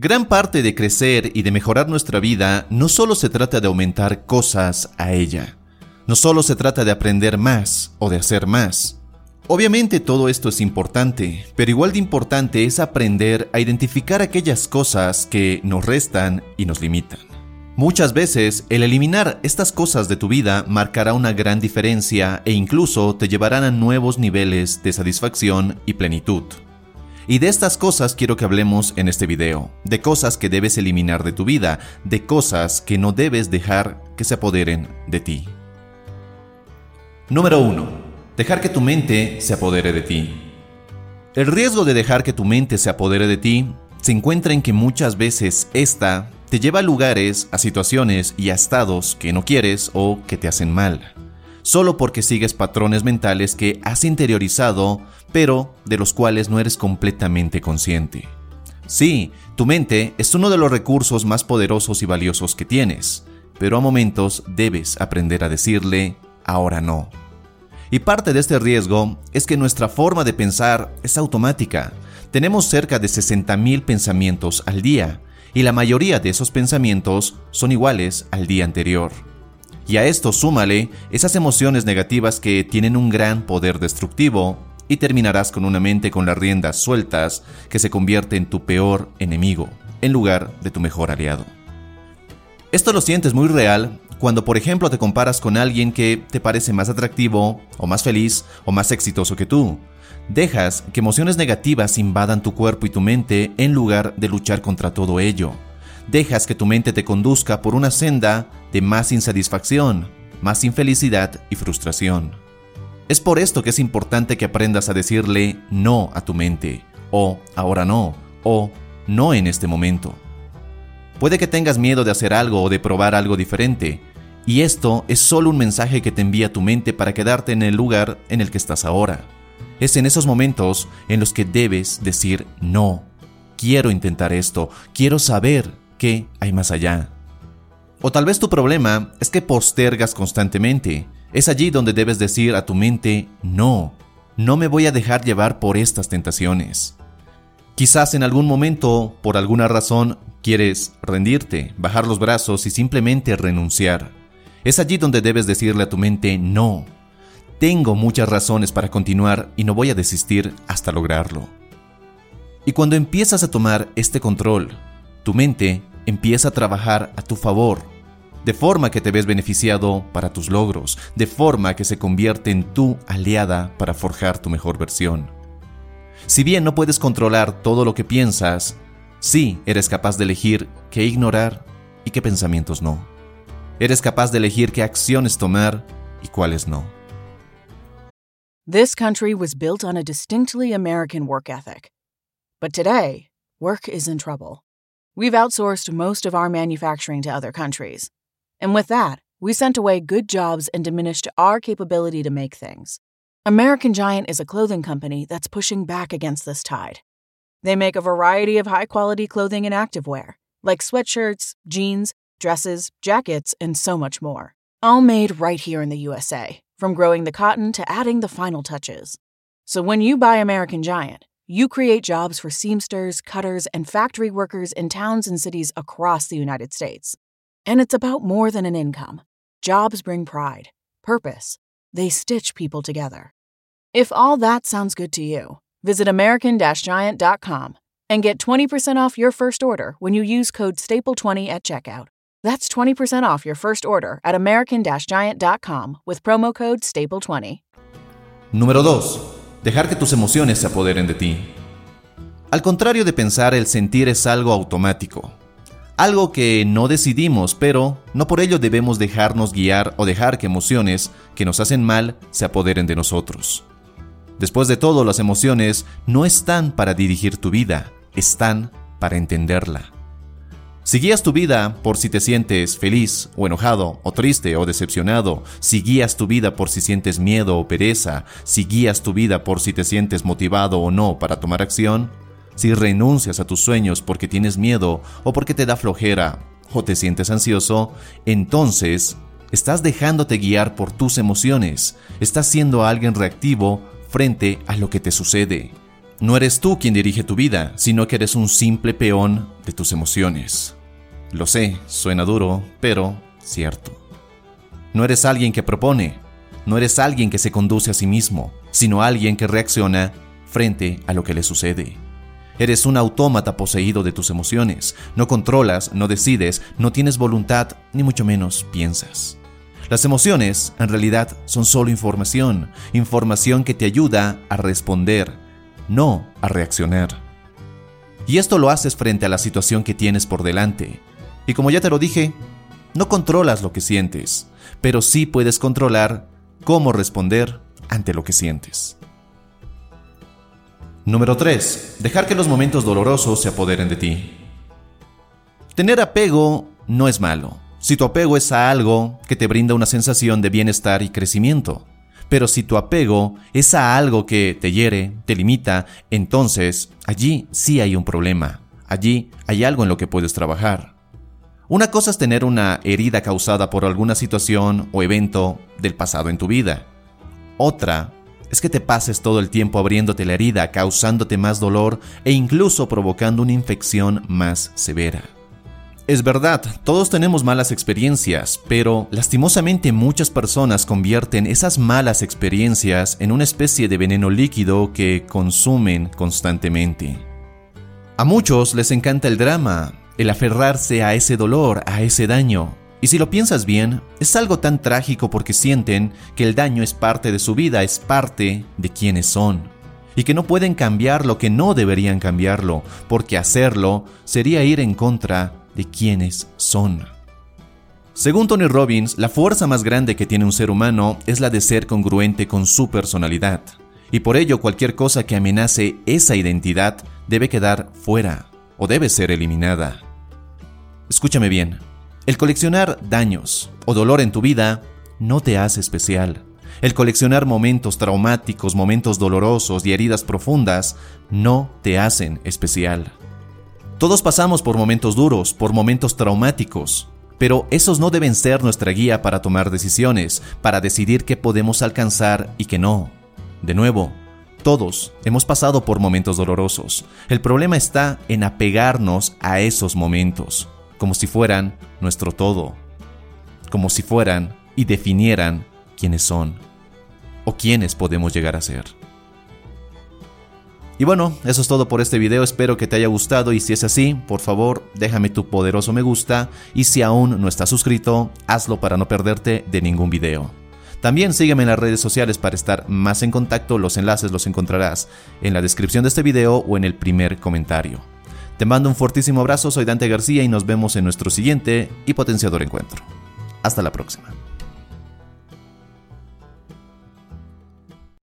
Gran parte de crecer y de mejorar nuestra vida no solo se trata de aumentar cosas a ella, no solo se trata de aprender más o de hacer más. Obviamente todo esto es importante, pero igual de importante es aprender a identificar aquellas cosas que nos restan y nos limitan. Muchas veces el eliminar estas cosas de tu vida marcará una gran diferencia e incluso te llevarán a nuevos niveles de satisfacción y plenitud. Y de estas cosas quiero que hablemos en este video, de cosas que debes eliminar de tu vida, de cosas que no debes dejar que se apoderen de ti. Número 1. Dejar que tu mente se apodere de ti. El riesgo de dejar que tu mente se apodere de ti se encuentra en que muchas veces esta te lleva a lugares, a situaciones y a estados que no quieres o que te hacen mal solo porque sigues patrones mentales que has interiorizado, pero de los cuales no eres completamente consciente. Sí, tu mente es uno de los recursos más poderosos y valiosos que tienes, pero a momentos debes aprender a decirle, ahora no. Y parte de este riesgo es que nuestra forma de pensar es automática. Tenemos cerca de 60.000 pensamientos al día, y la mayoría de esos pensamientos son iguales al día anterior. Y a esto súmale esas emociones negativas que tienen un gran poder destructivo y terminarás con una mente con las riendas sueltas que se convierte en tu peor enemigo, en lugar de tu mejor aliado. Esto lo sientes muy real cuando por ejemplo te comparas con alguien que te parece más atractivo, o más feliz, o más exitoso que tú. Dejas que emociones negativas invadan tu cuerpo y tu mente en lugar de luchar contra todo ello dejas que tu mente te conduzca por una senda de más insatisfacción, más infelicidad y frustración. Es por esto que es importante que aprendas a decirle no a tu mente, o ahora no, o no en este momento. Puede que tengas miedo de hacer algo o de probar algo diferente, y esto es solo un mensaje que te envía tu mente para quedarte en el lugar en el que estás ahora. Es en esos momentos en los que debes decir no. Quiero intentar esto, quiero saber ¿Qué hay más allá? O tal vez tu problema es que postergas constantemente. Es allí donde debes decir a tu mente, no, no me voy a dejar llevar por estas tentaciones. Quizás en algún momento, por alguna razón, quieres rendirte, bajar los brazos y simplemente renunciar. Es allí donde debes decirle a tu mente, no, tengo muchas razones para continuar y no voy a desistir hasta lograrlo. Y cuando empiezas a tomar este control, tu mente empieza a trabajar a tu favor, de forma que te ves beneficiado para tus logros, de forma que se convierte en tu aliada para forjar tu mejor versión. Si bien no puedes controlar todo lo que piensas, sí eres capaz de elegir qué ignorar y qué pensamientos no. Eres capaz de elegir qué acciones tomar y cuáles no. This country was built on a distinctly American work ethic. But today, work is in trouble. We've outsourced most of our manufacturing to other countries. And with that, we sent away good jobs and diminished our capability to make things. American Giant is a clothing company that's pushing back against this tide. They make a variety of high quality clothing and activewear, like sweatshirts, jeans, dresses, jackets, and so much more. All made right here in the USA, from growing the cotton to adding the final touches. So when you buy American Giant, you create jobs for seamsters, cutters, and factory workers in towns and cities across the United States. And it's about more than an income. Jobs bring pride, purpose. They stitch people together. If all that sounds good to you, visit American Giant.com and get 20% off your first order when you use code STAPLE20 at checkout. That's 20% off your first order at American Giant.com with promo code STAPLE20. Número 2. Dejar que tus emociones se apoderen de ti. Al contrario de pensar, el sentir es algo automático, algo que no decidimos, pero no por ello debemos dejarnos guiar o dejar que emociones que nos hacen mal se apoderen de nosotros. Después de todo, las emociones no están para dirigir tu vida, están para entenderla. Si guías tu vida por si te sientes feliz o enojado o triste o decepcionado, si guías tu vida por si sientes miedo o pereza, si guías tu vida por si te sientes motivado o no para tomar acción, si renuncias a tus sueños porque tienes miedo o porque te da flojera o te sientes ansioso, entonces estás dejándote guiar por tus emociones, estás siendo alguien reactivo frente a lo que te sucede. No eres tú quien dirige tu vida, sino que eres un simple peón de tus emociones. Lo sé, suena duro, pero cierto. No eres alguien que propone, no eres alguien que se conduce a sí mismo, sino alguien que reacciona frente a lo que le sucede. Eres un autómata poseído de tus emociones. No controlas, no decides, no tienes voluntad, ni mucho menos piensas. Las emociones, en realidad, son solo información, información que te ayuda a responder, no a reaccionar. Y esto lo haces frente a la situación que tienes por delante. Y como ya te lo dije, no controlas lo que sientes, pero sí puedes controlar cómo responder ante lo que sientes. Número 3. Dejar que los momentos dolorosos se apoderen de ti. Tener apego no es malo, si tu apego es a algo que te brinda una sensación de bienestar y crecimiento. Pero si tu apego es a algo que te hiere, te limita, entonces allí sí hay un problema. Allí hay algo en lo que puedes trabajar. Una cosa es tener una herida causada por alguna situación o evento del pasado en tu vida. Otra es que te pases todo el tiempo abriéndote la herida, causándote más dolor e incluso provocando una infección más severa. Es verdad, todos tenemos malas experiencias, pero lastimosamente muchas personas convierten esas malas experiencias en una especie de veneno líquido que consumen constantemente. A muchos les encanta el drama, el aferrarse a ese dolor, a ese daño, y si lo piensas bien, es algo tan trágico porque sienten que el daño es parte de su vida, es parte de quienes son, y que no pueden cambiar lo que no deberían cambiarlo, porque hacerlo sería ir en contra de quienes son. Según Tony Robbins, la fuerza más grande que tiene un ser humano es la de ser congruente con su personalidad, y por ello cualquier cosa que amenace esa identidad debe quedar fuera o debe ser eliminada. Escúchame bien, el coleccionar daños o dolor en tu vida no te hace especial. El coleccionar momentos traumáticos, momentos dolorosos y heridas profundas no te hacen especial. Todos pasamos por momentos duros, por momentos traumáticos, pero esos no deben ser nuestra guía para tomar decisiones, para decidir qué podemos alcanzar y qué no. De nuevo, todos hemos pasado por momentos dolorosos. El problema está en apegarnos a esos momentos como si fueran nuestro todo, como si fueran y definieran quiénes son o quiénes podemos llegar a ser. Y bueno, eso es todo por este video, espero que te haya gustado y si es así, por favor déjame tu poderoso me gusta y si aún no estás suscrito, hazlo para no perderte de ningún video. También sígueme en las redes sociales para estar más en contacto, los enlaces los encontrarás en la descripción de este video o en el primer comentario. Te mando un fortísimo abrazo, soy Dante García y nos vemos en nuestro siguiente y potenciador encuentro. Hasta la próxima.